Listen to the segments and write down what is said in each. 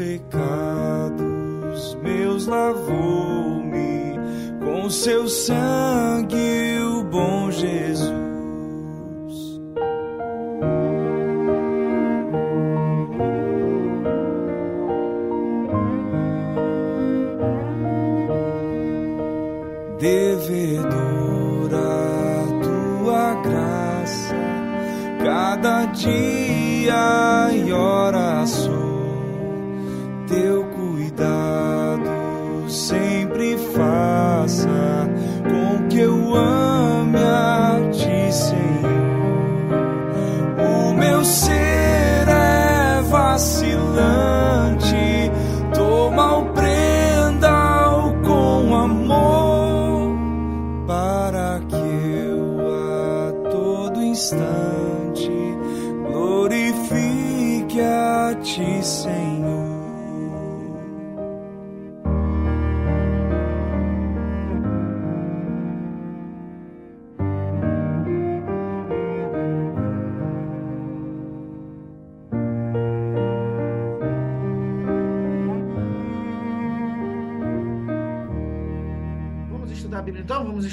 pecados meus lavou-me com seu sangue dia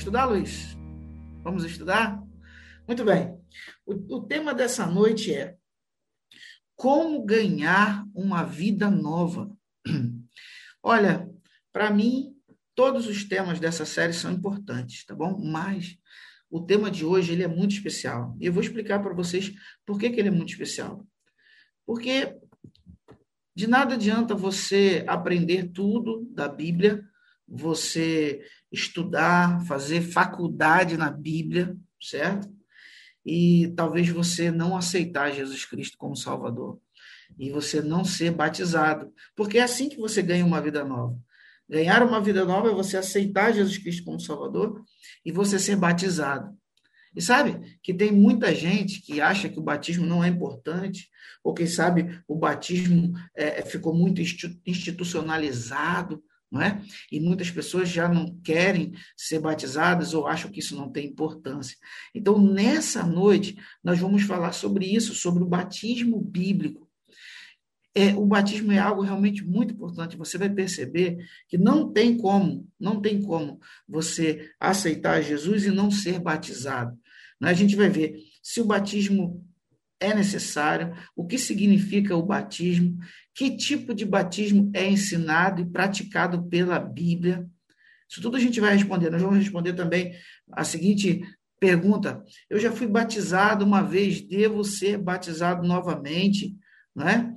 estudar, Luiz? Vamos estudar? Muito bem. O, o tema dessa noite é como ganhar uma vida nova. Olha, para mim, todos os temas dessa série são importantes, tá bom? Mas o tema de hoje ele é muito especial. E eu vou explicar para vocês por que, que ele é muito especial. Porque de nada adianta você aprender tudo da Bíblia, você estudar, fazer faculdade na Bíblia, certo? E talvez você não aceitar Jesus Cristo como Salvador. E você não ser batizado. Porque é assim que você ganha uma vida nova. Ganhar uma vida nova é você aceitar Jesus Cristo como Salvador e você ser batizado. E sabe que tem muita gente que acha que o batismo não é importante, ou quem sabe o batismo é, ficou muito institucionalizado, não é? E muitas pessoas já não querem ser batizadas ou acham que isso não tem importância. Então, nessa noite, nós vamos falar sobre isso, sobre o batismo bíblico. É, o batismo é algo realmente muito importante. Você vai perceber que não tem como, não tem como você aceitar Jesus e não ser batizado. A gente vai ver se o batismo é necessário, o que significa o batismo, que tipo de batismo é ensinado e praticado pela Bíblia. Isso tudo a gente vai responder. Nós vamos responder também a seguinte pergunta: Eu já fui batizado uma vez, devo ser batizado novamente? Não é?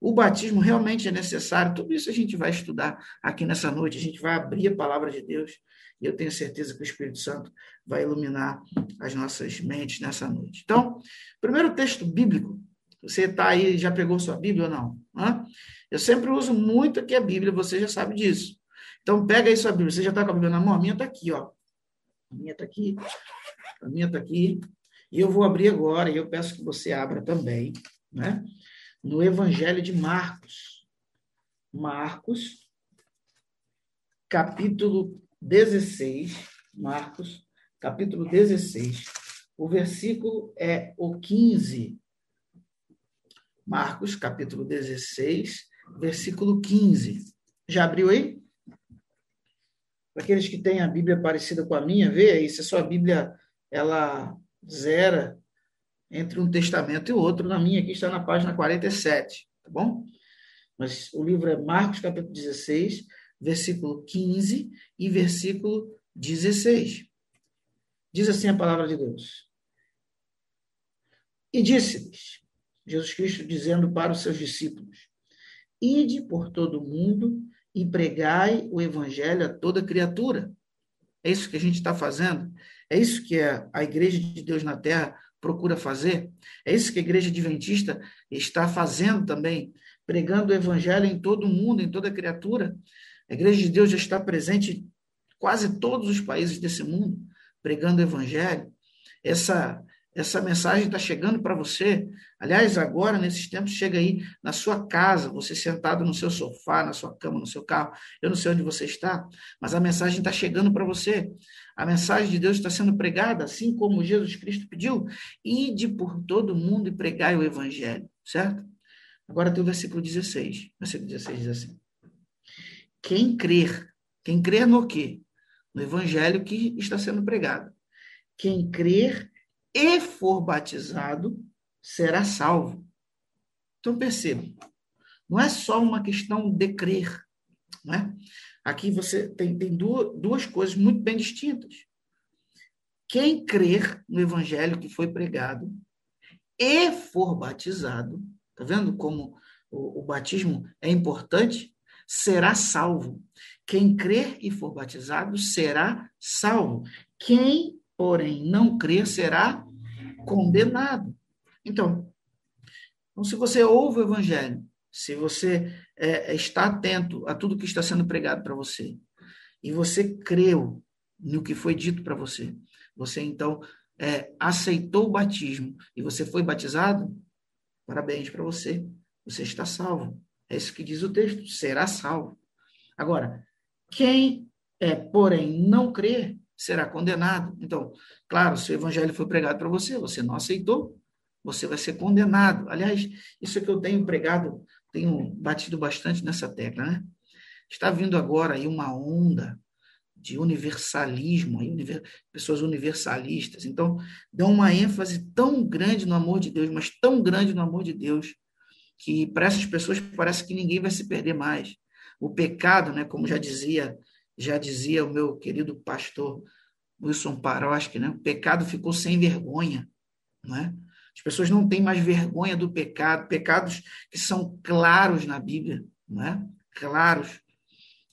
O batismo realmente é necessário. Tudo isso a gente vai estudar aqui nessa noite. A gente vai abrir a palavra de Deus e eu tenho certeza que o Espírito Santo vai iluminar as nossas mentes nessa noite. Então, primeiro texto bíblico. Você está aí, já pegou sua Bíblia ou não? Hã? Eu sempre uso muito aqui a Bíblia, você já sabe disso. Então, pega aí sua Bíblia. Você já está com a Bíblia na mão? A minha está aqui, ó. A minha está aqui. A minha está aqui. E eu vou abrir agora, e eu peço que você abra também, né? No Evangelho de Marcos. Marcos, capítulo 16, Marcos, capítulo 16. O versículo é o 15. Marcos, capítulo 16, versículo 15. Já abriu aí? Para aqueles que têm a Bíblia parecida com a minha, vê aí, se a sua Bíblia ela zera entre um testamento e outro, na minha aqui está na página 47, tá bom? Mas o livro é Marcos, capítulo 16, versículo 15 e versículo 16. Diz assim a palavra de Deus. E disse-lhes, Jesus Cristo dizendo para os seus discípulos: Ide por todo o mundo e pregai o evangelho a toda criatura. É isso que a gente está fazendo? É isso que a Igreja de Deus na Terra procura fazer? É isso que a Igreja Adventista está fazendo também, pregando o Evangelho em todo o mundo, em toda criatura? A Igreja de Deus já está presente em quase todos os países desse mundo, pregando o Evangelho. Essa, essa mensagem está chegando para você. Aliás, agora, nesses tempos, chega aí na sua casa, você sentado no seu sofá, na sua cama, no seu carro. Eu não sei onde você está, mas a mensagem está chegando para você. A mensagem de Deus está sendo pregada, assim como Jesus Cristo pediu. Ide por todo mundo e pregai o evangelho, certo? Agora tem o versículo 16. Versículo 16 diz assim: Quem crer, quem crer no quê? No evangelho que está sendo pregado. Quem crer e for batizado, será salvo. Então perceba, não é só uma questão de crer, não é? Aqui você tem, tem duas, duas coisas muito bem distintas. Quem crer no evangelho que foi pregado e for batizado, tá vendo como o, o batismo é importante? Será salvo. Quem crer e for batizado será salvo. Quem porém não crer, será condenado. Então, então se você ouve o evangelho, se você é, está atento a tudo que está sendo pregado para você, e você creu no que foi dito para você, você então é, aceitou o batismo e você foi batizado, parabéns para você, você está salvo. É isso que diz o texto, será salvo. Agora, quem, é, porém, não crer, será condenado. Então, claro, se o evangelho foi pregado para você, você não aceitou, você vai ser condenado. Aliás, isso é que eu tenho pregado, tenho batido bastante nessa tecla, né? Está vindo agora aí uma onda de universalismo, pessoas universalistas. Então, dão uma ênfase tão grande no amor de Deus, mas tão grande no amor de Deus, que para essas pessoas parece que ninguém vai se perder mais. O pecado, né, como já dizia já dizia o meu querido pastor Wilson Paroski, né? o pecado ficou sem vergonha. Não é? As pessoas não têm mais vergonha do pecado, pecados que são claros na Bíblia, não é? claros.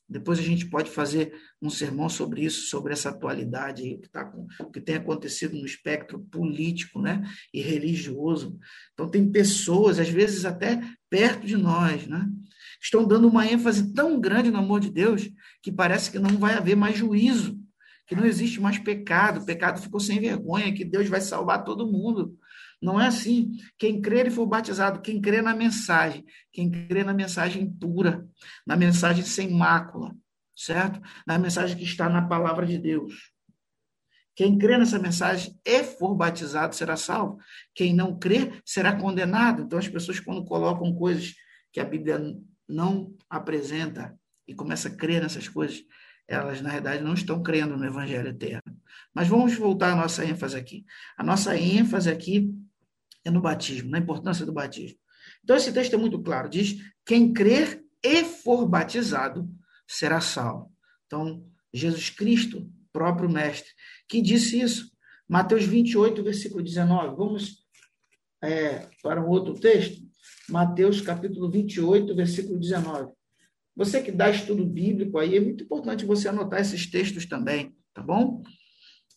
Depois a gente pode fazer um sermão sobre isso, sobre essa atualidade aí, que, tá que tem acontecido no espectro político né? e religioso. Então, tem pessoas, às vezes até perto de nós, né? Estão dando uma ênfase tão grande no amor de Deus que parece que não vai haver mais juízo, que não existe mais pecado, o pecado ficou sem vergonha, que Deus vai salvar todo mundo. Não é assim. Quem crer e for batizado, quem crê na mensagem, quem crê na mensagem pura, na mensagem sem mácula, certo? Na mensagem que está na palavra de Deus. Quem crê nessa mensagem e for batizado será salvo. Quem não crê será condenado. Então, as pessoas, quando colocam coisas que a Bíblia não apresenta e começa a crer nessas coisas, elas, na verdade, não estão crendo no Evangelho eterno. Mas vamos voltar à nossa ênfase aqui. A nossa ênfase aqui é no batismo, na importância do batismo. Então, esse texto é muito claro: diz: quem crer e for batizado será salvo. Então, Jesus Cristo, próprio Mestre, que disse isso. Mateus 28, versículo 19. Vamos é, para um outro texto. Mateus capítulo 28, versículo 19. Você que dá estudo bíblico aí, é muito importante você anotar esses textos também, tá bom?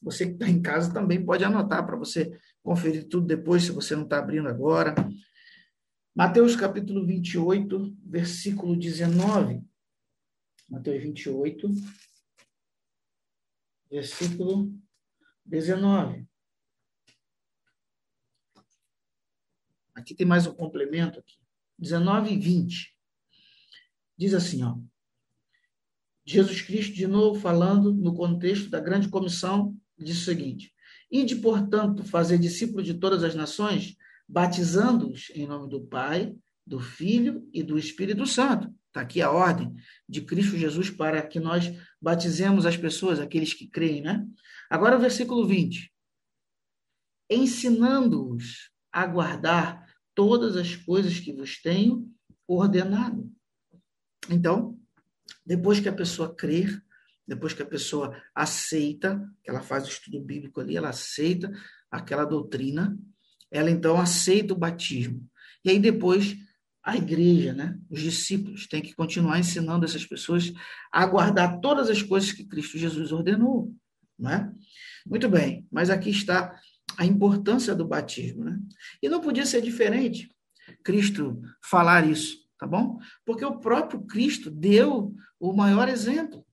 Você que está em casa também pode anotar para você conferir tudo depois, se você não está abrindo agora. Mateus capítulo 28, versículo 19. Mateus 28, versículo 19. Aqui tem mais um complemento aqui. 19 e 20. Diz assim, ó. Jesus Cristo, de novo, falando no contexto da grande comissão, diz o seguinte: Ide, portanto, fazer discípulo de todas as nações, batizando-os em nome do Pai, do Filho e do Espírito Santo. Está aqui a ordem de Cristo Jesus para que nós batizemos as pessoas, aqueles que creem, né? Agora o versículo 20. Ensinando-os a guardar todas as coisas que vos tenho ordenado. Então, depois que a pessoa crer, depois que a pessoa aceita, que ela faz o estudo bíblico ali, ela aceita aquela doutrina, ela então aceita o batismo. E aí depois a igreja, né, os discípulos, têm que continuar ensinando essas pessoas a guardar todas as coisas que Cristo Jesus ordenou, não é? Muito bem, mas aqui está a importância do batismo, né? E não podia ser diferente Cristo falar isso, tá bom? Porque o próprio Cristo deu o maior exemplo.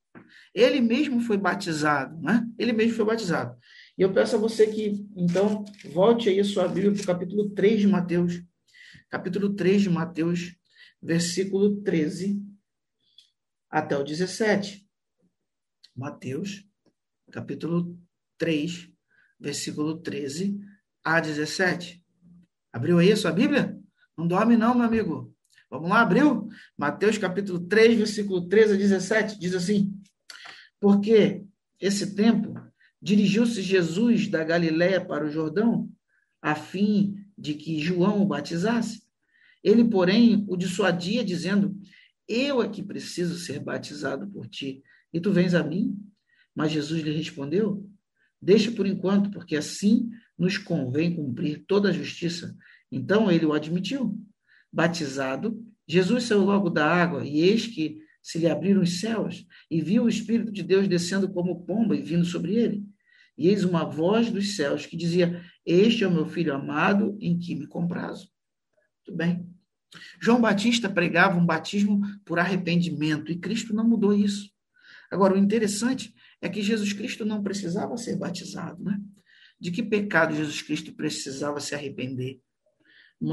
Ele mesmo foi batizado, né? Ele mesmo foi batizado. E eu peço a você que, então, volte aí sua Bíblia para o capítulo 3 de Mateus, capítulo 3 de Mateus, versículo 13 até o 17. Mateus, capítulo 3, versículo 13 a 17. Abriu aí a sua Bíblia? Não dorme não, meu amigo. Vamos lá, abriu? Mateus capítulo 3, versículo 13 a 17, diz assim: Porque esse tempo dirigiu-se Jesus da Galiléia para o Jordão, a fim de que João o batizasse. Ele, porém, o dissuadia, dizendo: Eu é que preciso ser batizado por ti, e tu vens a mim? Mas Jesus lhe respondeu: Deixa por enquanto, porque assim nos convém cumprir toda a justiça. Então ele o admitiu. Batizado, Jesus saiu logo da água, e eis que se lhe abriram os céus, e viu o Espírito de Deus descendo como pomba e vindo sobre ele. E eis uma voz dos céus que dizia: Este é o meu filho amado, em que me comprazo. Muito bem. João Batista pregava um batismo por arrependimento, e Cristo não mudou isso. Agora, o interessante é que Jesus Cristo não precisava ser batizado, né? De que pecado Jesus Cristo precisava se arrepender?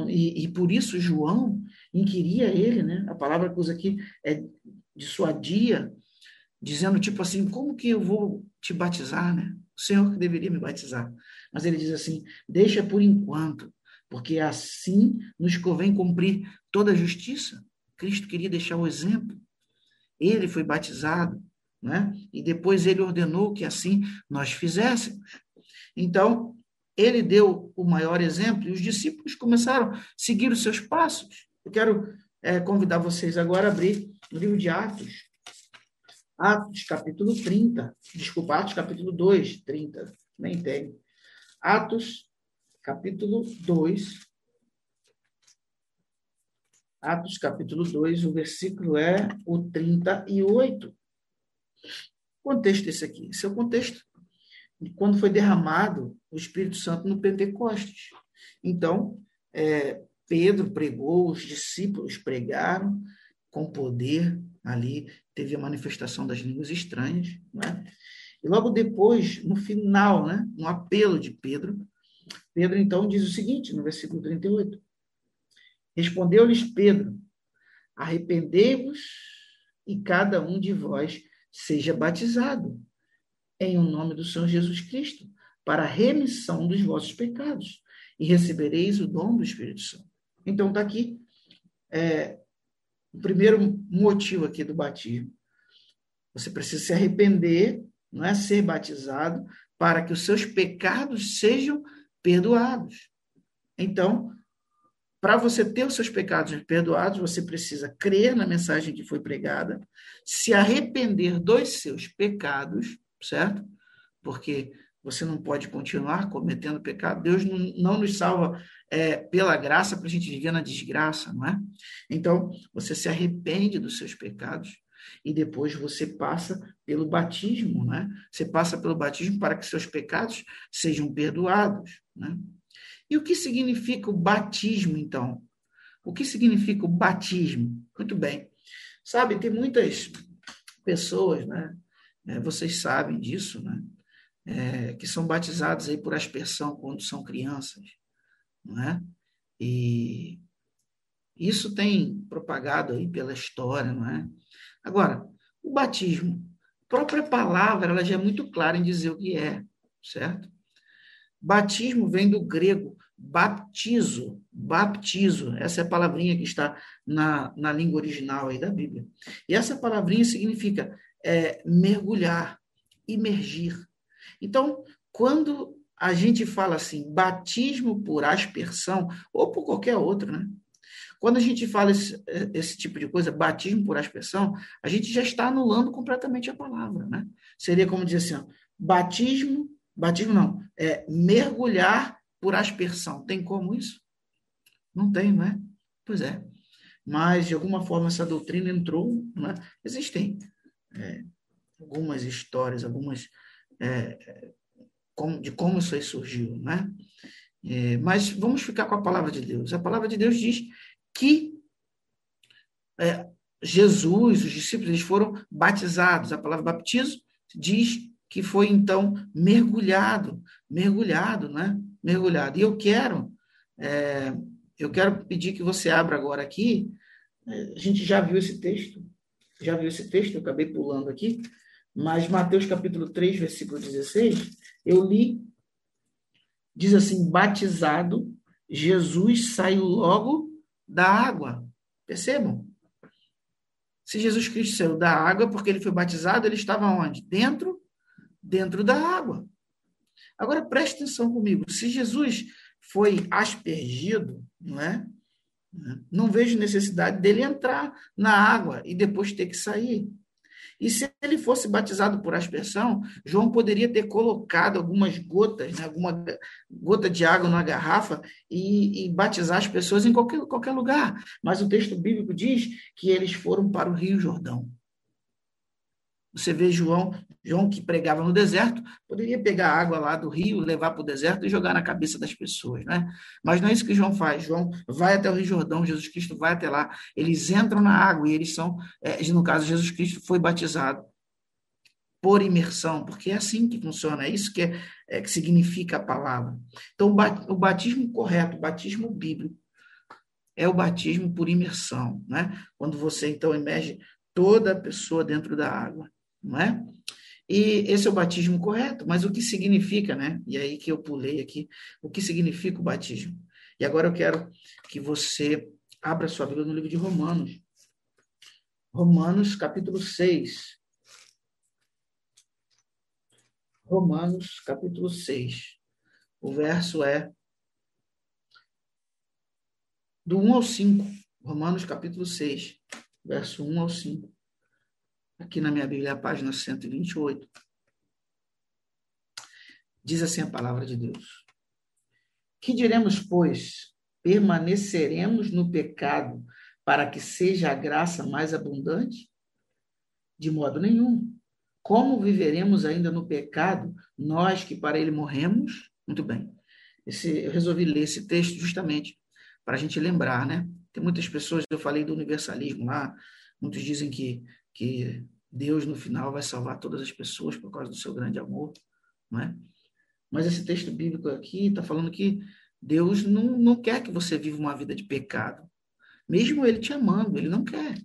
E, e por isso João inquiria ele, né? A palavra que usa aqui é dissuadia, dizendo tipo assim, como que eu vou te batizar, né? o Senhor que deveria me batizar. Mas ele diz assim: deixa por enquanto, porque assim nos convém cumprir toda a justiça. Cristo queria deixar o exemplo. Ele foi batizado, né? e depois ele ordenou que assim nós fizéssemos. Então, ele deu o maior exemplo e os discípulos começaram a seguir os seus passos. Eu quero é, convidar vocês agora a abrir o livro de Atos, Atos capítulo 30, desculpa, Atos capítulo 2, 30, nem tem. Atos capítulo 2, Atos capítulo 2, o versículo é o 38. Contexto esse aqui. Esse é o contexto de quando foi derramado o Espírito Santo no Pentecostes. Então, é, Pedro pregou, os discípulos pregaram com poder ali, teve a manifestação das línguas estranhas, né? E logo depois, no final, né, no apelo de Pedro, Pedro então diz o seguinte, no versículo 38. Respondeu-lhes Pedro: Arrependei-vos e cada um de vós seja batizado em o nome do Senhor Jesus Cristo, para a remissão dos vossos pecados, e recebereis o dom do Espírito Santo. Então, está aqui é, o primeiro motivo aqui do batismo. Você precisa se arrepender, não é ser batizado, para que os seus pecados sejam perdoados. Então, para você ter os seus pecados perdoados, você precisa crer na mensagem que foi pregada, se arrepender dos seus pecados, certo? Porque você não pode continuar cometendo pecado. Deus não, não nos salva é, pela graça para a gente viver na desgraça, não é? Então, você se arrepende dos seus pecados e depois você passa pelo batismo, né? Você passa pelo batismo para que seus pecados sejam perdoados, né? E o que significa o batismo, então? O que significa o batismo? Muito bem. Sabe, tem muitas pessoas, né? É, vocês sabem disso, né? é, que são batizados aí por aspersão quando são crianças, não é? E isso tem propagado aí pela história, não é? Agora, o batismo, a própria palavra, ela já é muito clara em dizer o que é, certo? Batismo vem do grego baptizo, baptizo, essa é a palavrinha que está na, na língua original aí da Bíblia. E essa palavrinha significa é, mergulhar, imergir. Então, quando a gente fala assim, batismo por aspersão, ou por qualquer outro, né? Quando a gente fala esse, esse, tipo de coisa, batismo por aspersão, a gente já está anulando completamente a palavra, né? Seria como dizer assim, ó, batismo, batismo não, é mergulhar por aspersão. Tem como isso? Não tem, não é? Pois é. Mas, de alguma forma, essa doutrina entrou, né? Existem é, algumas histórias, algumas é, de como isso aí surgiu, né? É, mas vamos ficar com a palavra de Deus. A palavra de Deus diz que é, Jesus, os discípulos, eles foram batizados. A palavra baptizo diz que foi então mergulhado, mergulhado, né? Mergulhado. E eu quero, é, eu quero pedir que você abra agora aqui. É, a gente já viu esse texto, já viu esse texto, eu acabei pulando aqui, mas Mateus capítulo 3, versículo 16, eu li, diz assim: batizado, Jesus saiu logo da água. Percebam? Se Jesus Cristo saiu da água porque ele foi batizado, ele estava onde? Dentro, dentro da água. Agora preste atenção comigo. Se Jesus foi aspergido, não é? Não vejo necessidade dele entrar na água e depois ter que sair. E se ele fosse batizado por aspersão, João poderia ter colocado algumas gotas, né, alguma gota de água na garrafa e, e, batizar as pessoas em qualquer, qualquer lugar. Mas o texto bíblico diz que eles foram para o Rio Jordão. Você vê João, João que pregava no deserto, poderia pegar água lá do rio, levar para o deserto e jogar na cabeça das pessoas, né? Mas não é isso que João faz. João vai até o Rio Jordão, Jesus Cristo vai até lá, eles entram na água e eles são, é, no caso, Jesus Cristo foi batizado por imersão, porque é assim que funciona, é isso que, é, é que significa a palavra. Então, o batismo correto, o batismo bíblico, é o batismo por imersão, né? Quando você, então, emerge toda a pessoa dentro da água não é? E esse é o batismo correto, mas o que significa, né? E aí que eu pulei aqui, o que significa o batismo? E agora eu quero que você abra sua Bíblia no livro de Romanos. Romanos, capítulo 6. Romanos, capítulo 6. O verso é do 1 ao 5. Romanos, capítulo 6, verso 1 ao 5 aqui na minha Bíblia, a página 128. Diz assim a palavra de Deus: Que diremos, pois? Permaneceremos no pecado para que seja a graça mais abundante? De modo nenhum. Como viveremos ainda no pecado, nós que para ele morremos? Muito bem. Esse, eu resolvi ler esse texto justamente para a gente lembrar, né? Tem muitas pessoas, eu falei do universalismo lá, muitos dizem que que Deus no final vai salvar todas as pessoas por causa do seu grande amor, não é? Mas esse texto bíblico aqui está falando que Deus não, não quer que você viva uma vida de pecado. Mesmo Ele te amando, Ele não quer.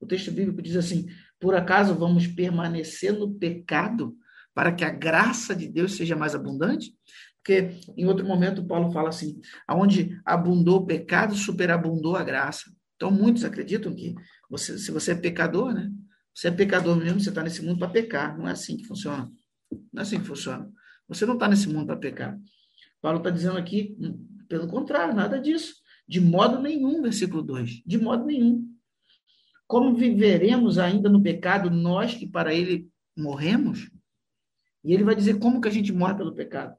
O texto bíblico diz assim: por acaso vamos permanecer no pecado para que a graça de Deus seja mais abundante? Porque em outro momento Paulo fala assim: aonde abundou o pecado, superabundou a graça. Então, muitos acreditam que você, se você é pecador, né? Você é pecador mesmo, você está nesse mundo para pecar. Não é assim que funciona. Não é assim que funciona. Você não está nesse mundo para pecar. Paulo está dizendo aqui, hum, pelo contrário, nada disso. De modo nenhum, versículo 2. De modo nenhum. Como viveremos ainda no pecado, nós que para ele morremos? E ele vai dizer como que a gente morre pelo pecado.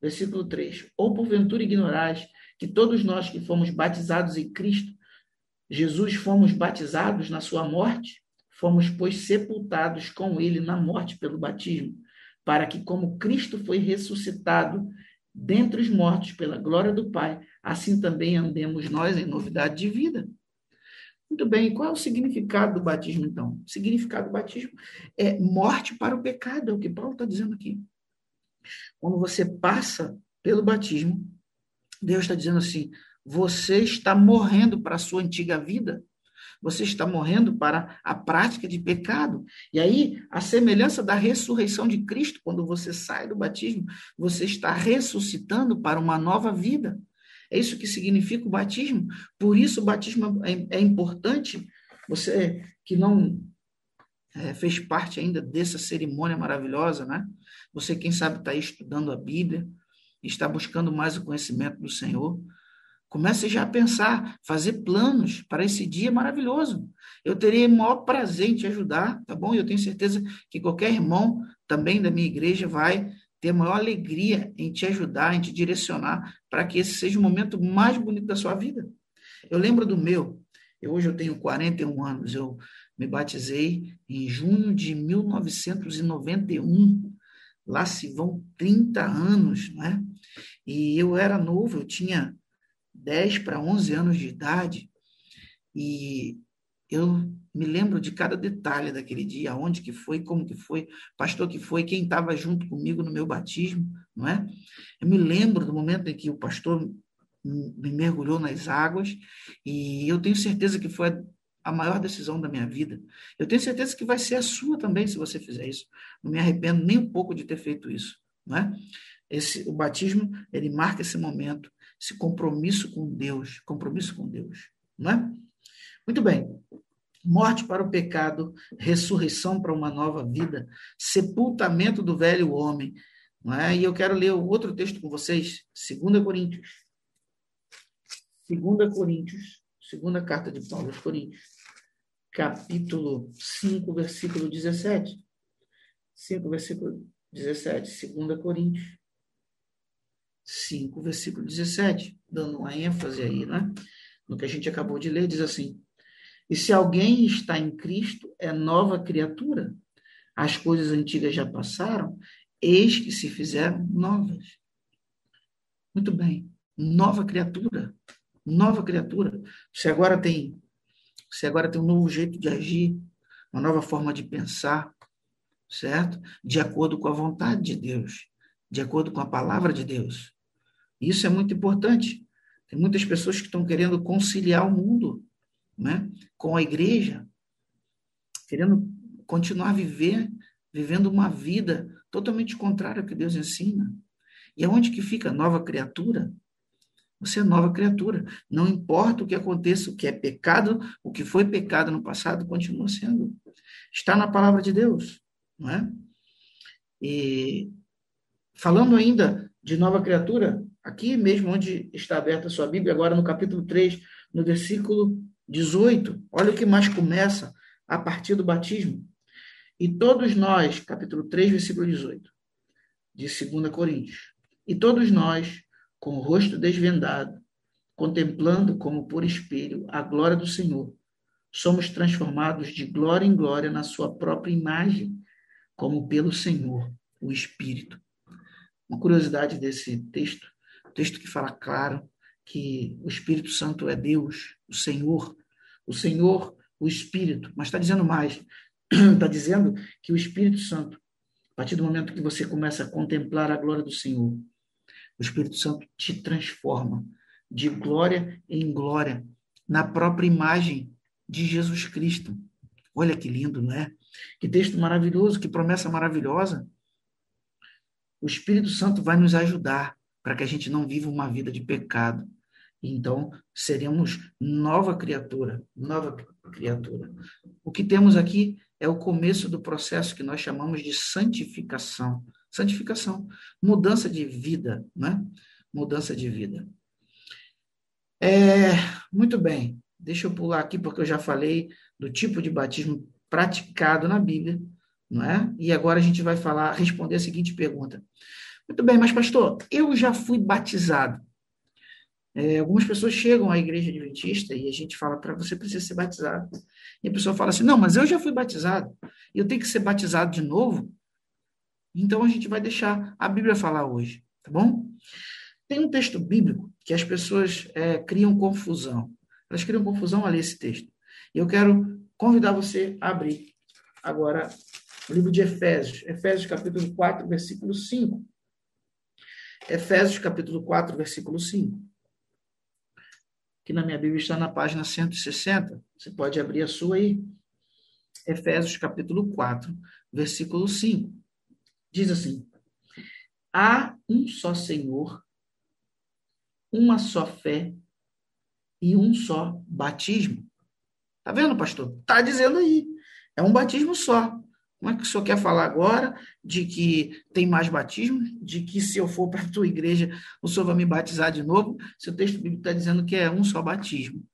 Versículo 3. Ou porventura ignorais que todos nós que fomos batizados em Cristo, Jesus fomos batizados na sua morte? Fomos, pois, sepultados com ele na morte pelo batismo, para que, como Cristo foi ressuscitado dentre os mortos pela glória do Pai, assim também andemos nós em novidade de vida. Muito bem, qual é o significado do batismo, então? O significado do batismo é morte para o pecado, é o que Paulo está dizendo aqui. Quando você passa pelo batismo, Deus está dizendo assim: você está morrendo para a sua antiga vida, você está morrendo para a prática de pecado. E aí, a semelhança da ressurreição de Cristo, quando você sai do batismo, você está ressuscitando para uma nova vida. É isso que significa o batismo. Por isso, o batismo é, é importante. Você que não é, fez parte ainda dessa cerimônia maravilhosa, né? Você, quem sabe, está estudando a Bíblia, está buscando mais o conhecimento do Senhor. Comece já a pensar, fazer planos para esse dia maravilhoso. Eu terei o maior prazer em te ajudar, tá bom? Eu tenho certeza que qualquer irmão também da minha igreja vai ter maior alegria em te ajudar, em te direcionar, para que esse seja o momento mais bonito da sua vida. Eu lembro do meu, eu, hoje eu tenho 41 anos, eu me batizei em junho de 1991. Lá se vão 30 anos, né? E eu era novo, eu tinha 10 para 11 anos de idade, e eu me lembro de cada detalhe daquele dia, onde que foi, como que foi, pastor que foi, quem estava junto comigo no meu batismo, não é? Eu me lembro do momento em que o pastor me mergulhou nas águas e eu tenho certeza que foi a maior decisão da minha vida. Eu tenho certeza que vai ser a sua também se você fizer isso. Não me arrependo nem um pouco de ter feito isso, não é? Esse, o batismo, ele marca esse momento, esse compromisso com Deus, compromisso com Deus, não é? Muito bem. Morte para o pecado, ressurreição para uma nova vida, sepultamento do velho homem. Não é? E eu quero ler outro texto com vocês, 2 Coríntios. 2 Coríntios, segunda carta de Paulo aos Coríntios, capítulo 5, versículo 17. 5, versículo 17, 2 Coríntios. 5, versículo 17, dando uma ênfase aí, né? No que a gente acabou de ler, diz assim: e se alguém está em Cristo, é nova criatura. As coisas antigas já passaram, eis que se fizeram novas. Muito bem. Nova criatura. Nova criatura. Você agora tem, você agora tem um novo jeito de agir, uma nova forma de pensar, certo? De acordo com a vontade de Deus, de acordo com a palavra de Deus. Isso é muito importante. Tem muitas pessoas que estão querendo conciliar o mundo né, com a igreja, querendo continuar a viver, vivendo uma vida totalmente contrária ao que Deus ensina. E aonde que fica a nova criatura? Você é nova criatura. Não importa o que aconteça, o que é pecado, o que foi pecado no passado, continua sendo. Está na palavra de Deus, não é? E falando ainda de nova criatura, aqui mesmo onde está aberta a sua Bíblia, agora no capítulo 3, no versículo 18, olha o que mais começa a partir do batismo. E todos nós, capítulo 3, versículo 18, de 2 Coríntios. E todos nós, com o rosto desvendado, contemplando como por espelho a glória do Senhor, somos transformados de glória em glória na sua própria imagem, como pelo Senhor, o Espírito. Uma curiosidade desse texto, texto que fala claro que o Espírito Santo é Deus, o Senhor, o Senhor, o Espírito, mas está dizendo mais. Está dizendo que o Espírito Santo, a partir do momento que você começa a contemplar a glória do Senhor, o Espírito Santo te transforma de glória em glória na própria imagem de Jesus Cristo. Olha que lindo, não é? Que texto maravilhoso, que promessa maravilhosa. O Espírito Santo vai nos ajudar para que a gente não viva uma vida de pecado, então, seremos nova criatura, nova criatura. O que temos aqui é o começo do processo que nós chamamos de santificação. Santificação, mudança de vida, né? Mudança de vida. É, muito bem, deixa eu pular aqui porque eu já falei do tipo de batismo praticado na Bíblia, não é? E agora a gente vai falar, responder a seguinte pergunta. Muito bem, mas pastor, eu já fui batizado. É, algumas pessoas chegam à igreja adventista e a gente fala para você precisa ser batizado. E a pessoa fala assim: não, mas eu já fui batizado, eu tenho que ser batizado de novo. Então a gente vai deixar a Bíblia falar hoje, tá bom? Tem um texto bíblico que as pessoas é, criam confusão. Elas criam confusão a ler esse texto. E eu quero convidar você a abrir agora o livro de Efésios, Efésios capítulo 4, versículo 5. Efésios capítulo 4, versículo 5 que na minha Bíblia está na página 160. Você pode abrir a sua aí. Efésios capítulo 4, versículo 5. Diz assim: Há um só Senhor, uma só fé e um só batismo. Tá vendo, pastor? Tá dizendo aí. É um batismo só. Como é que o senhor quer falar agora de que tem mais batismo? De que se eu for para a tua igreja, o senhor vai me batizar de novo? Se o texto bíblico está dizendo que é um só batismo.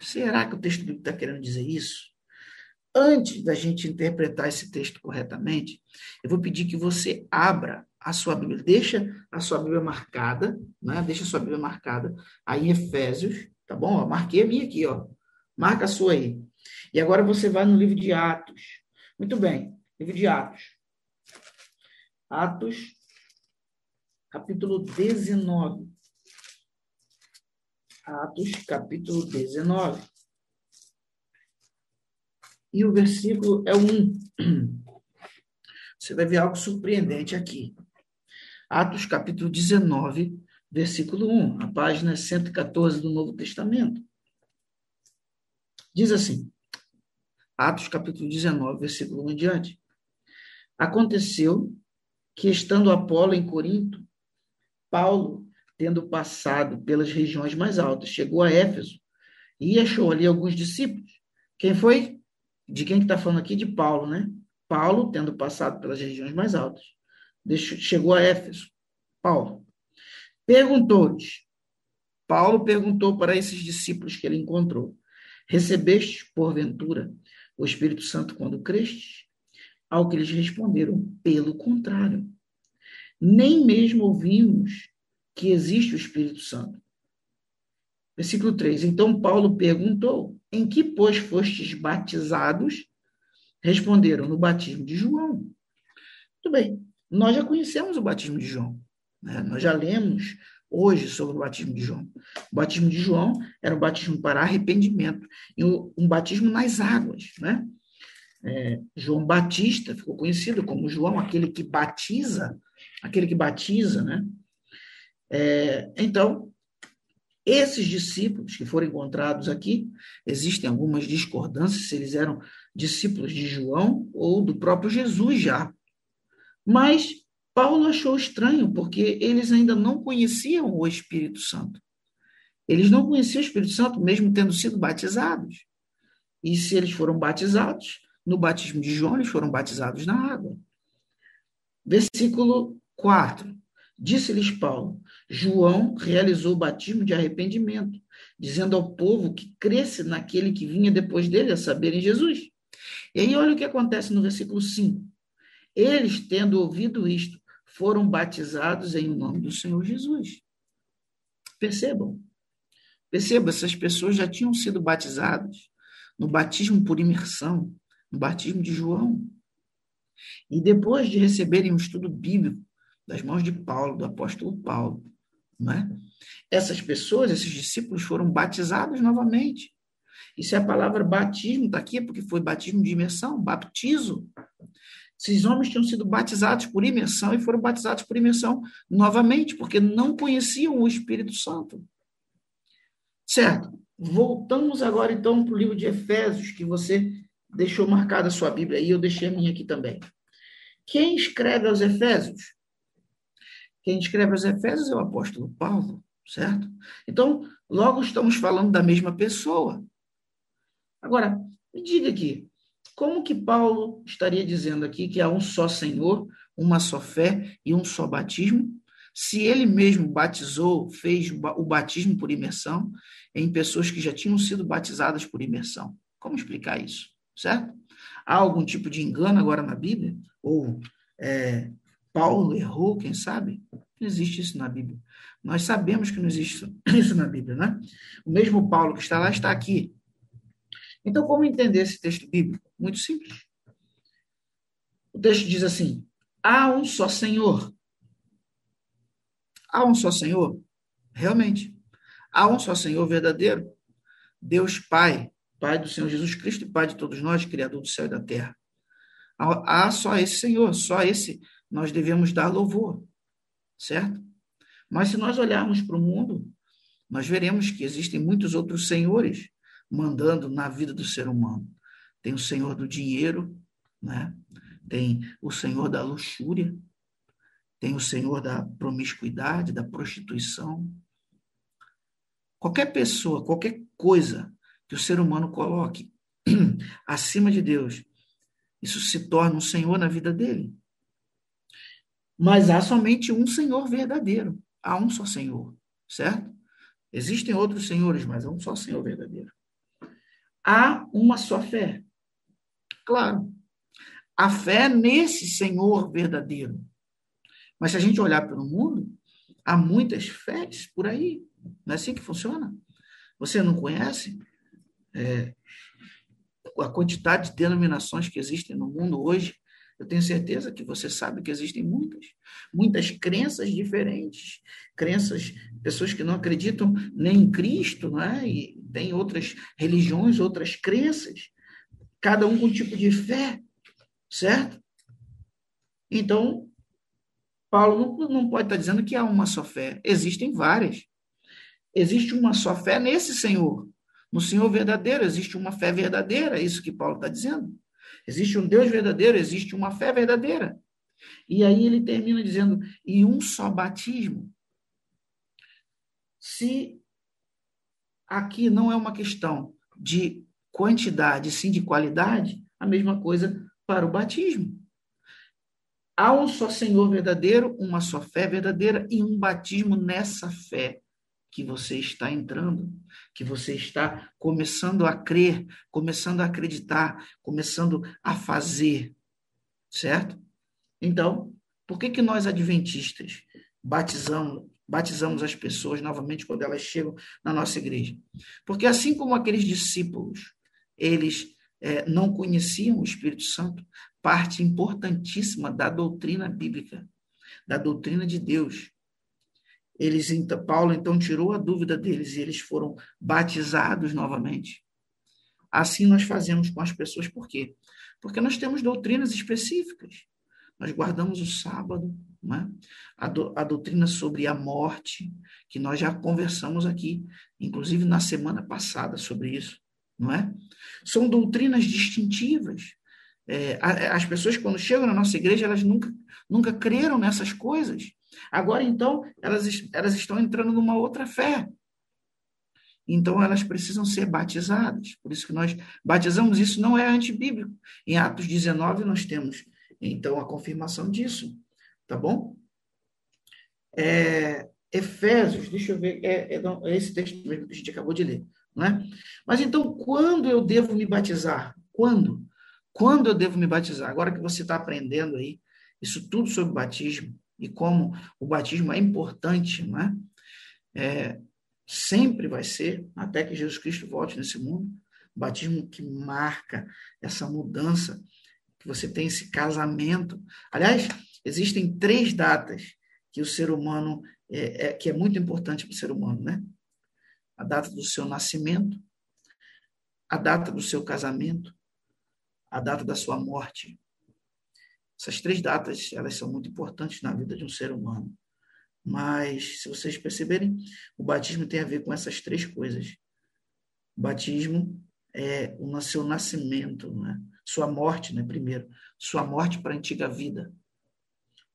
Será que o texto bíblico está querendo dizer isso? Antes da gente interpretar esse texto corretamente, eu vou pedir que você abra a sua Bíblia, deixa a sua Bíblia marcada, né? Deixa a sua Bíblia marcada aí em Efésios, tá bom? Marquei a minha aqui, ó. Marca a sua aí. E agora você vai no livro de Atos. Muito bem, livro de Atos. Atos, capítulo 19. Atos, capítulo 19. E o versículo é o 1. Você vai ver algo surpreendente aqui. Atos, capítulo 19, versículo 1, a página 114 do Novo Testamento. Diz assim: Atos capítulo 19, versículo 1 em diante. Aconteceu que, estando Apolo em Corinto, Paulo, tendo passado pelas regiões mais altas, chegou a Éfeso e achou ali alguns discípulos. Quem foi? De quem que está falando aqui? De Paulo, né? Paulo, tendo passado pelas regiões mais altas, chegou a Éfeso. Paulo. Perguntou-lhes. Paulo perguntou para esses discípulos que ele encontrou: Recebeste, porventura, o Espírito Santo quando crestes? Ao que eles responderam, pelo contrário. Nem mesmo ouvimos que existe o Espírito Santo. Versículo 3. Então Paulo perguntou: Em que, pois, fostes batizados? Responderam: No batismo de João. Muito bem, nós já conhecemos o batismo de João. Né? Nós já lemos hoje sobre o batismo de João. O batismo de João era um batismo para arrependimento, e um batismo nas águas. Né? É, João Batista ficou conhecido como João, aquele que batiza, aquele que batiza, né? É, então, esses discípulos que foram encontrados aqui, existem algumas discordâncias se eles eram discípulos de João ou do próprio Jesus já. Mas Paulo achou estranho, porque eles ainda não conheciam o Espírito Santo. Eles não conheciam o Espírito Santo, mesmo tendo sido batizados. E se eles foram batizados, no batismo de João, eles foram batizados na água. Versículo 4. Disse-lhes Paulo: João realizou o batismo de arrependimento, dizendo ao povo que cresce naquele que vinha depois dele, a saber, em Jesus. E aí, olha o que acontece no versículo 5. Eles, tendo ouvido isto, foram batizados em nome do Senhor Jesus. Percebam. Percebam, essas pessoas já tinham sido batizadas no batismo por imersão, no batismo de João. E depois de receberem um estudo bíblico das mãos de Paulo, do apóstolo Paulo, não é? essas pessoas, esses discípulos foram batizados novamente. E se a palavra batismo está aqui, é porque foi batismo de imersão, baptizo. Esses homens tinham sido batizados por imersão e foram batizados por imersão novamente, porque não conheciam o Espírito Santo. Certo? Voltamos agora então para o livro de Efésios, que você deixou marcada a sua Bíblia aí, eu deixei a minha aqui também. Quem escreve aos Efésios? Quem escreve aos Efésios é o apóstolo Paulo, certo? Então, logo estamos falando da mesma pessoa. Agora, me diga aqui, como que Paulo estaria dizendo aqui que há um só Senhor, uma só fé e um só batismo? Se ele mesmo batizou, fez o batismo por imersão em pessoas que já tinham sido batizadas por imersão. Como explicar isso? Certo? Há algum tipo de engano agora na Bíblia? Ou é, Paulo errou, quem sabe? Não existe isso na Bíblia. Nós sabemos que não existe isso na Bíblia, né? O mesmo Paulo que está lá está aqui. Então, como entender esse texto bíblico? Muito simples. O texto diz assim: há um só Senhor. Há um só Senhor? Realmente. Há um só Senhor verdadeiro. Deus Pai, Pai do Senhor Jesus Cristo e Pai de todos nós, Criador do céu e da terra. Há só esse Senhor, só esse nós devemos dar louvor, certo? Mas se nós olharmos para o mundo, nós veremos que existem muitos outros senhores mandando na vida do ser humano. Tem o senhor do dinheiro, né? tem o senhor da luxúria, tem o senhor da promiscuidade, da prostituição. Qualquer pessoa, qualquer coisa que o ser humano coloque acima de Deus, isso se torna um senhor na vida dele. Mas há somente um senhor verdadeiro. Há um só senhor, certo? Existem outros senhores, mas há um só senhor verdadeiro. Há uma só fé. Claro. A fé nesse senhor verdadeiro. Mas se a gente olhar pelo mundo, há muitas fés por aí. Não é assim que funciona? Você não conhece é, a quantidade de denominações que existem no mundo hoje? Eu tenho certeza que você sabe que existem muitas, muitas crenças diferentes, crenças, pessoas que não acreditam nem em Cristo, não é? E tem outras religiões, outras crenças, cada um com um tipo de fé, certo? Então, Paulo não, não pode estar dizendo que há uma só fé, existem várias. Existe uma só fé nesse Senhor, no Senhor verdadeiro, existe uma fé verdadeira, isso que Paulo está dizendo. Existe um Deus verdadeiro, existe uma fé verdadeira. E aí ele termina dizendo: e um só batismo. Se aqui não é uma questão de quantidade, sim de qualidade, a mesma coisa para o batismo. Há um só Senhor verdadeiro, uma só fé verdadeira e um batismo nessa fé que você está entrando, que você está começando a crer, começando a acreditar, começando a fazer, certo? Então, por que que nós adventistas batizamos batizamos as pessoas novamente quando elas chegam na nossa igreja? Porque assim como aqueles discípulos, eles é, não conheciam o Espírito Santo, parte importantíssima da doutrina bíblica, da doutrina de Deus, eles, então, Paulo então tirou a dúvida deles e eles foram batizados novamente. Assim nós fazemos com as pessoas, por quê? Porque nós temos doutrinas específicas. Nós guardamos o sábado, né? a, do, a doutrina sobre a morte, que nós já conversamos aqui, inclusive na semana passada sobre isso, não é? São doutrinas distintivas. É, as pessoas, quando chegam na nossa igreja, elas nunca, nunca creram nessas coisas. Agora, então, elas, elas estão entrando numa outra fé. Então, elas precisam ser batizadas. Por isso que nós batizamos. Isso não é antibíblico. Em Atos 19, nós temos, então, a confirmação disso. Tá bom? É, Efésios, deixa eu ver, é, é, é esse texto mesmo que a gente acabou de ler. Não é? Mas então, quando eu devo me batizar? Quando? Quando eu devo me batizar? Agora que você está aprendendo aí, isso tudo sobre batismo, e como o batismo é importante, não é? sempre vai ser, até que Jesus Cristo volte nesse mundo, batismo que marca essa mudança, que você tem esse casamento. Aliás, existem três datas que o ser humano, é, é que é muito importante para o ser humano, né? A data do seu nascimento, a data do seu casamento, a data da sua morte. Essas três datas, elas são muito importantes na vida de um ser humano. Mas, se vocês perceberem, o batismo tem a ver com essas três coisas. O batismo é o seu nascimento, né? sua morte, né? primeiro. Sua morte para a antiga vida.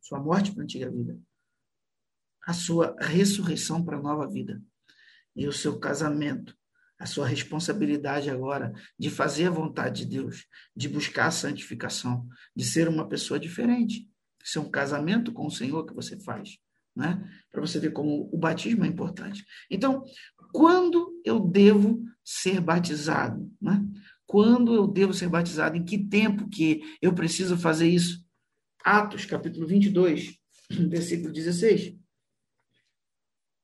Sua morte para a antiga vida. A sua ressurreição para a nova vida. E o seu casamento a sua responsabilidade agora de fazer a vontade de Deus, de buscar a santificação, de ser uma pessoa diferente. Isso é um casamento com o Senhor que você faz, né? Para você ver como o batismo é importante. Então, quando eu devo ser batizado, né? Quando eu devo ser batizado? Em que tempo que eu preciso fazer isso? Atos, capítulo 22, versículo 16.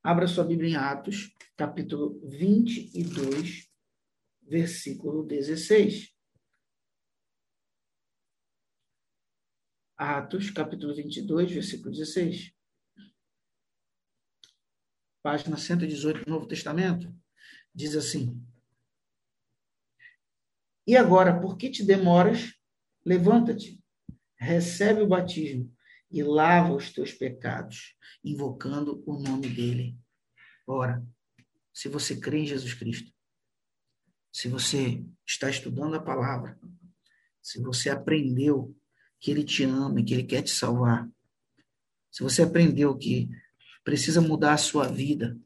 Abra sua Bíblia em Atos, capítulo 22, versículo 16. Atos, capítulo 22, versículo 16. Página 118 do Novo Testamento. Diz assim: E agora, por que te demoras? Levanta-te, recebe o batismo e lava os teus pecados, invocando o nome dele. Ora, se você crê em Jesus Cristo, se você está estudando a palavra, se você aprendeu que Ele te ama e que Ele quer te salvar, se você aprendeu que precisa mudar a sua vida,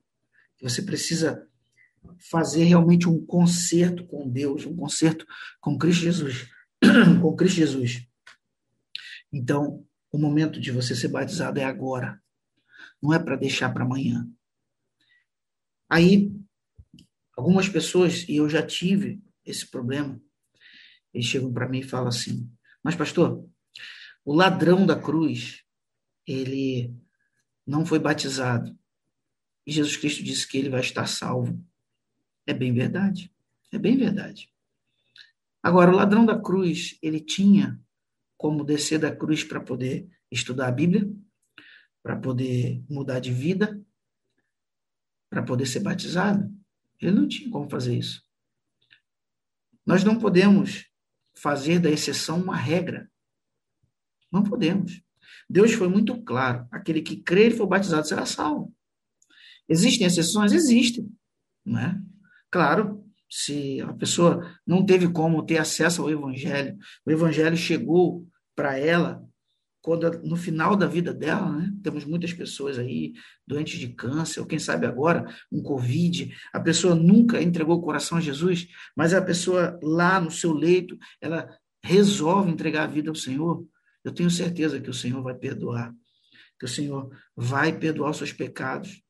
que você precisa fazer realmente um concerto com Deus, um concerto com Cristo Jesus, com Cristo Jesus. Então, o momento de você ser batizado é agora. Não é para deixar para amanhã. Aí, algumas pessoas, e eu já tive esse problema, eles chegam para mim e falam assim: Mas, pastor, o ladrão da cruz, ele não foi batizado. E Jesus Cristo disse que ele vai estar salvo. É bem verdade. É bem verdade. Agora, o ladrão da cruz, ele tinha como descer da cruz para poder estudar a Bíblia, para poder mudar de vida, para poder ser batizado. Ele não tinha como fazer isso. Nós não podemos fazer da exceção uma regra. Não podemos. Deus foi muito claro: aquele que crer e for batizado será salvo. Existem exceções? Existem. Não é? Claro, se a pessoa não teve como ter acesso ao Evangelho, o Evangelho chegou para ela quando no final da vida dela, né? Temos muitas pessoas aí doentes de câncer, ou quem sabe agora um Covid. A pessoa nunca entregou o coração a Jesus, mas a pessoa lá no seu leito, ela resolve entregar a vida ao Senhor. Eu tenho certeza que o Senhor vai perdoar, que o Senhor vai perdoar os seus pecados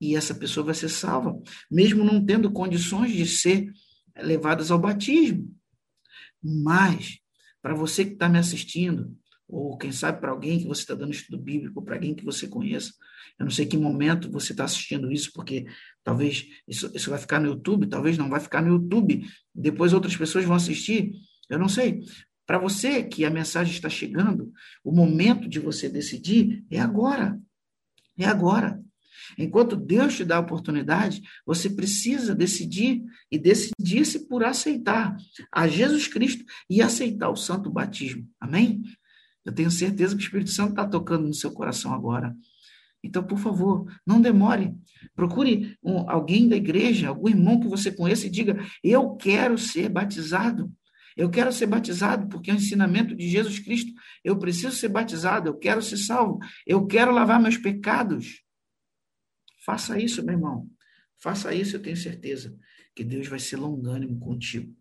e essa pessoa vai ser salva, mesmo não tendo condições de ser levadas ao batismo. Mas, para você que está me assistindo, ou quem sabe para alguém que você está dando estudo bíblico, para alguém que você conheça, eu não sei que momento você está assistindo isso, porque talvez isso, isso vai ficar no YouTube, talvez não vai ficar no YouTube, depois outras pessoas vão assistir, eu não sei. Para você que a mensagem está chegando, o momento de você decidir é agora. É agora. Enquanto Deus te dá a oportunidade, você precisa decidir e decidir-se por aceitar a Jesus Cristo e aceitar o santo batismo. Amém? Eu tenho certeza que o Espírito Santo está tocando no seu coração agora. Então, por favor, não demore. Procure um, alguém da igreja, algum irmão que você conheça e diga: Eu quero ser batizado. Eu quero ser batizado porque é o ensinamento de Jesus Cristo. Eu preciso ser batizado. Eu quero ser salvo. Eu quero lavar meus pecados. Faça isso, meu irmão. Faça isso, eu tenho certeza que Deus vai ser longânimo contigo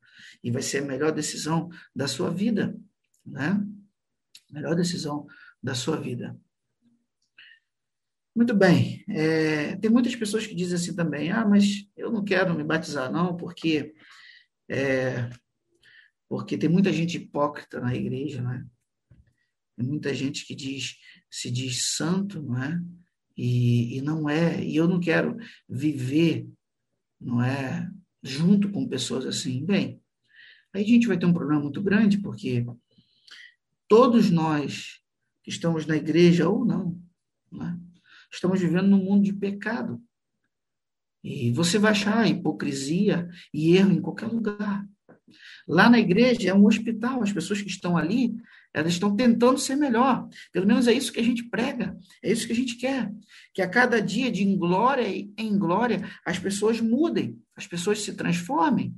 e vai ser a melhor decisão da sua vida, né? Melhor decisão da sua vida. Muito bem. É, tem muitas pessoas que dizem assim também: ah, mas eu não quero me batizar, não, porque é, porque tem muita gente hipócrita na igreja, né? Tem muita gente que diz se diz santo, não é? E, e não é, e eu não quero viver, não é, junto com pessoas assim. Bem, aí a gente vai ter um problema muito grande, porque todos nós que estamos na igreja ou não, não é? estamos vivendo num mundo de pecado. E você vai achar hipocrisia e erro em qualquer lugar. Lá na igreja é um hospital, as pessoas que estão ali, elas estão tentando ser melhor. Pelo menos é isso que a gente prega, é isso que a gente quer. Que a cada dia, de glória em glória, as pessoas mudem, as pessoas se transformem.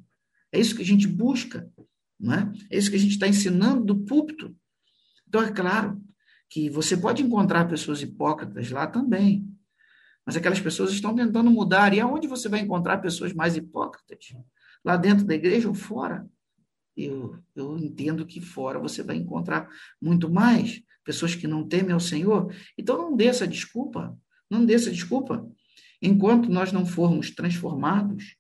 É isso que a gente busca, não é? É isso que a gente está ensinando do púlpito. Então, é claro que você pode encontrar pessoas hipócritas lá também, mas aquelas pessoas estão tentando mudar. E aonde você vai encontrar pessoas mais hipócritas? Lá dentro da igreja ou fora? eu, eu entendo que fora você vai encontrar muito mais pessoas que não temem ao Senhor. Então não dê essa desculpa, não dê essa desculpa. Enquanto nós não formos transformados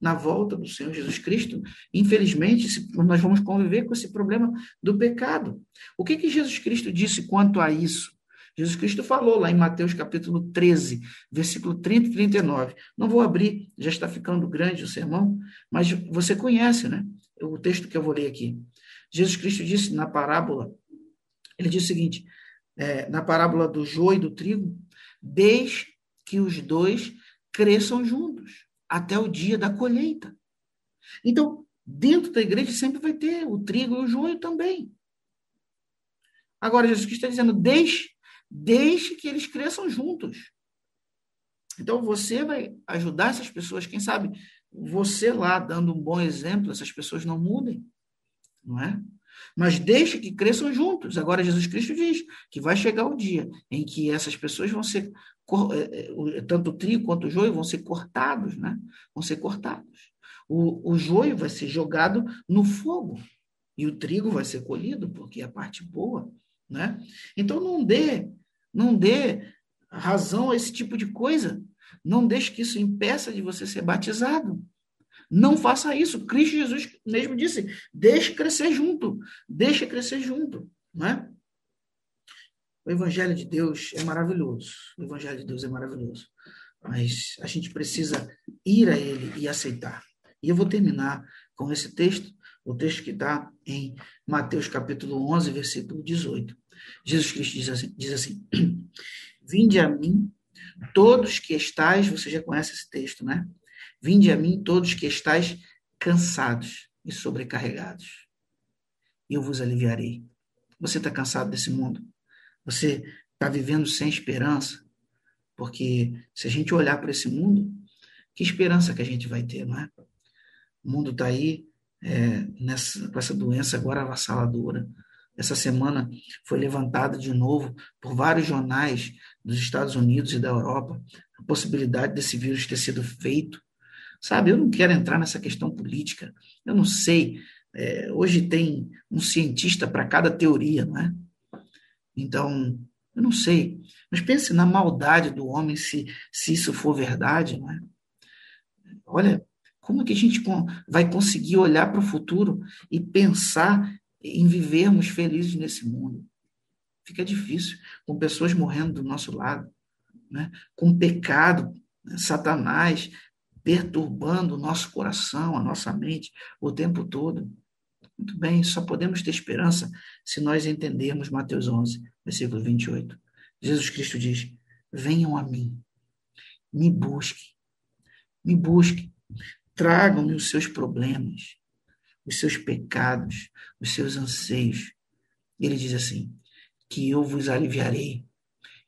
na volta do Senhor Jesus Cristo, infelizmente nós vamos conviver com esse problema do pecado. O que, que Jesus Cristo disse quanto a isso? Jesus Cristo falou lá em Mateus capítulo 13, versículo 30 e 39. Não vou abrir, já está ficando grande o sermão, mas você conhece, né? o texto que eu vou ler aqui. Jesus Cristo disse na parábola, ele disse o seguinte, é, na parábola do joio e do trigo, desde que os dois cresçam juntos, até o dia da colheita. Então, dentro da igreja sempre vai ter o trigo e o joio também. Agora, Jesus Cristo está dizendo, deixe, deixe que eles cresçam juntos. Então você vai ajudar essas pessoas, quem sabe você lá dando um bom exemplo, essas pessoas não mudem, não é? Mas deixe que cresçam juntos. Agora Jesus Cristo diz que vai chegar o dia em que essas pessoas vão ser eh, eh, tanto o trigo quanto o joio vão ser cortados, né? Vão ser cortados. O, o joio vai ser jogado no fogo e o trigo vai ser colhido, porque é a parte boa, né? Então não dê, não dê razão a esse tipo de coisa. Não deixe que isso impeça de você ser batizado. Não faça isso. Cristo Jesus mesmo disse: deixe crescer junto, deixe crescer junto, né? O Evangelho de Deus é maravilhoso. O Evangelho de Deus é maravilhoso. Mas a gente precisa ir a ele e aceitar. E eu vou terminar com esse texto, o texto que está em Mateus capítulo 11, versículo 18. Jesus Cristo diz assim, diz assim Vinde a mim, todos que estáis, você já conhece esse texto, né? Vinde a mim, todos que estáis cansados e sobrecarregados, e eu vos aliviarei. Você está cansado desse mundo? Você está vivendo sem esperança? Porque se a gente olhar para esse mundo, que esperança que a gente vai ter, não é? O mundo está aí é, nessa, com essa doença agora avassaladora essa semana foi levantada de novo por vários jornais dos Estados Unidos e da Europa a possibilidade desse vírus ter sido feito. Sabe, eu não quero entrar nessa questão política, eu não sei. É, hoje tem um cientista para cada teoria, não é? Então, eu não sei. Mas pense na maldade do homem se, se isso for verdade, não é? Olha, como é que a gente vai conseguir olhar para o futuro e pensar em vivermos felizes nesse mundo. Fica difícil, com pessoas morrendo do nosso lado, né? com pecado, né? Satanás perturbando o nosso coração, a nossa mente o tempo todo. Muito bem, só podemos ter esperança se nós entendermos Mateus 11, versículo 28. Jesus Cristo diz: Venham a mim, me busquem, me busquem, tragam-me os seus problemas, os seus pecados, os seus anseios. Ele diz assim: que eu vos aliviarei,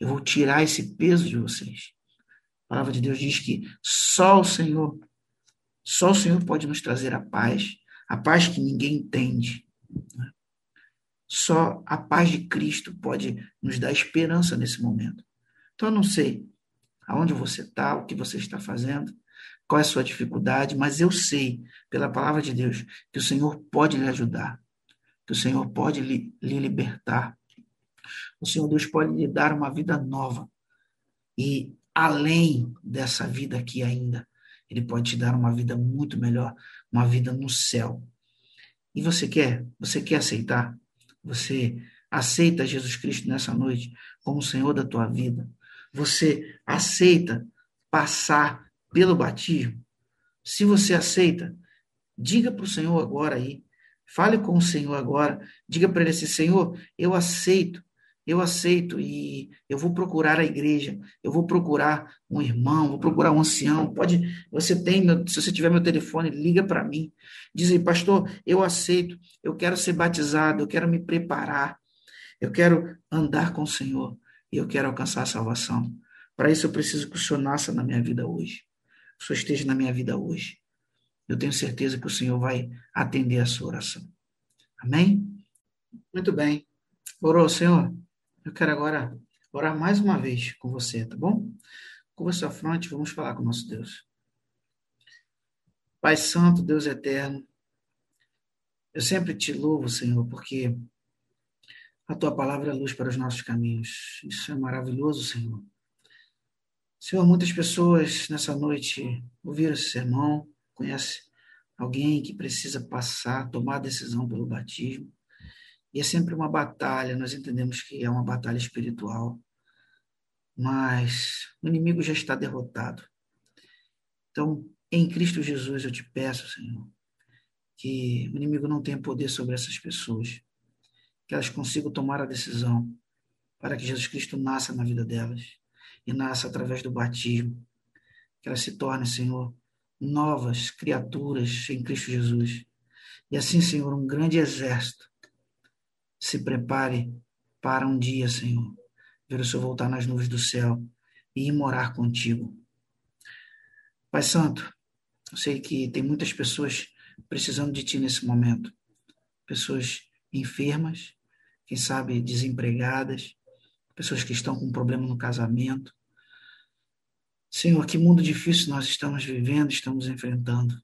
eu vou tirar esse peso de vocês. A palavra de Deus diz que só o Senhor, só o Senhor pode nos trazer a paz, a paz que ninguém entende. Só a paz de Cristo pode nos dar esperança nesse momento. Então, eu não sei aonde você está, o que você está fazendo, qual é a sua dificuldade, mas eu sei, pela palavra de Deus, que o Senhor pode lhe ajudar, que o Senhor pode lhe, lhe libertar. O Senhor Deus pode lhe dar uma vida nova. E além dessa vida aqui ainda, Ele pode te dar uma vida muito melhor, uma vida no céu. E você quer? Você quer aceitar? Você aceita Jesus Cristo nessa noite como Senhor da tua vida? Você aceita passar pelo batismo, se você aceita, diga para o Senhor agora aí, fale com o Senhor agora, diga para ele assim: Senhor, eu aceito, eu aceito e eu vou procurar a igreja, eu vou procurar um irmão, vou procurar um ancião. Pode, você tem, meu, se você tiver meu telefone, liga para mim. Diz aí, pastor, eu aceito, eu quero ser batizado, eu quero me preparar, eu quero andar com o Senhor e eu quero alcançar a salvação. Para isso eu preciso que o Senhor nasça na minha vida hoje o Senhor esteja na minha vida hoje. Eu tenho certeza que o Senhor vai atender a sua oração. Amém? Muito bem. Orou, Senhor? Eu quero agora orar mais uma vez com você, tá bom? Curva sua fronte, vamos falar com o nosso Deus. Pai Santo, Deus eterno, eu sempre te louvo, Senhor, porque a tua palavra é luz para os nossos caminhos. Isso é maravilhoso, Senhor. Senhor, muitas pessoas nessa noite ouviram esse sermão, conhece alguém que precisa passar, tomar decisão pelo batismo. E é sempre uma batalha, nós entendemos que é uma batalha espiritual, mas o inimigo já está derrotado. Então, em Cristo Jesus, eu te peço, Senhor, que o inimigo não tenha poder sobre essas pessoas, que elas consigam tomar a decisão para que Jesus Cristo nasça na vida delas e nasça através do batismo. Que elas se tornem, Senhor, novas criaturas em Cristo Jesus. E assim, Senhor, um grande exército se prepare para um dia, Senhor, ver o Senhor voltar nas nuvens do céu e ir morar contigo. Pai Santo, eu sei que tem muitas pessoas precisando de Ti nesse momento. Pessoas enfermas, quem sabe desempregadas, pessoas que estão com problema no casamento. Senhor, que mundo difícil nós estamos vivendo, estamos enfrentando.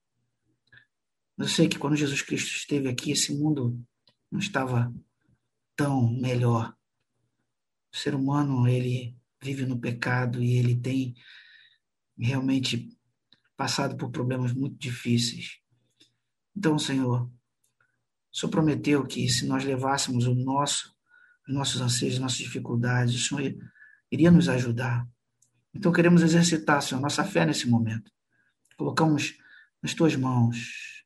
Eu sei que quando Jesus Cristo esteve aqui, esse mundo não estava tão melhor. O ser humano, ele vive no pecado e ele tem realmente passado por problemas muito difíceis. Então, Senhor, o Senhor prometeu que se nós levássemos o nosso, os nossos anseios, as nossas dificuldades, o Senhor iria nos ajudar. Então, queremos exercitar, Senhor, nossa fé nesse momento. Colocamos nas tuas mãos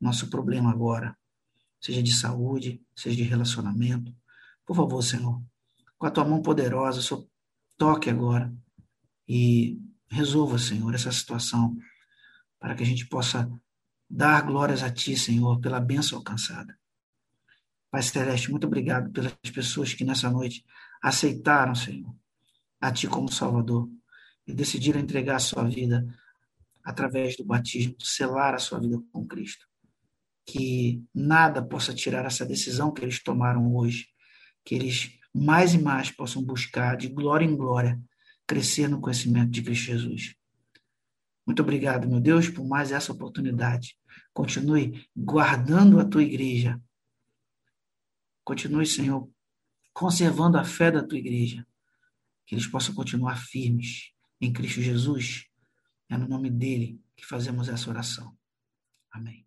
nosso problema agora, seja de saúde, seja de relacionamento. Por favor, Senhor, com a tua mão poderosa, Senhor toque agora e resolva, Senhor, essa situação, para que a gente possa dar glórias a Ti, Senhor, pela bênção alcançada. Pai Celeste, muito obrigado pelas pessoas que nessa noite aceitaram, Senhor, a Ti como Salvador e decidiram entregar a sua vida através do batismo, selar a sua vida com Cristo. Que nada possa tirar essa decisão que eles tomaram hoje, que eles mais e mais possam buscar de glória em glória crescer no conhecimento de Cristo Jesus. Muito obrigado, meu Deus, por mais essa oportunidade. Continue guardando a tua igreja. Continue, Senhor, conservando a fé da tua igreja. Que eles possam continuar firmes em Cristo Jesus. É no nome dele que fazemos essa oração. Amém.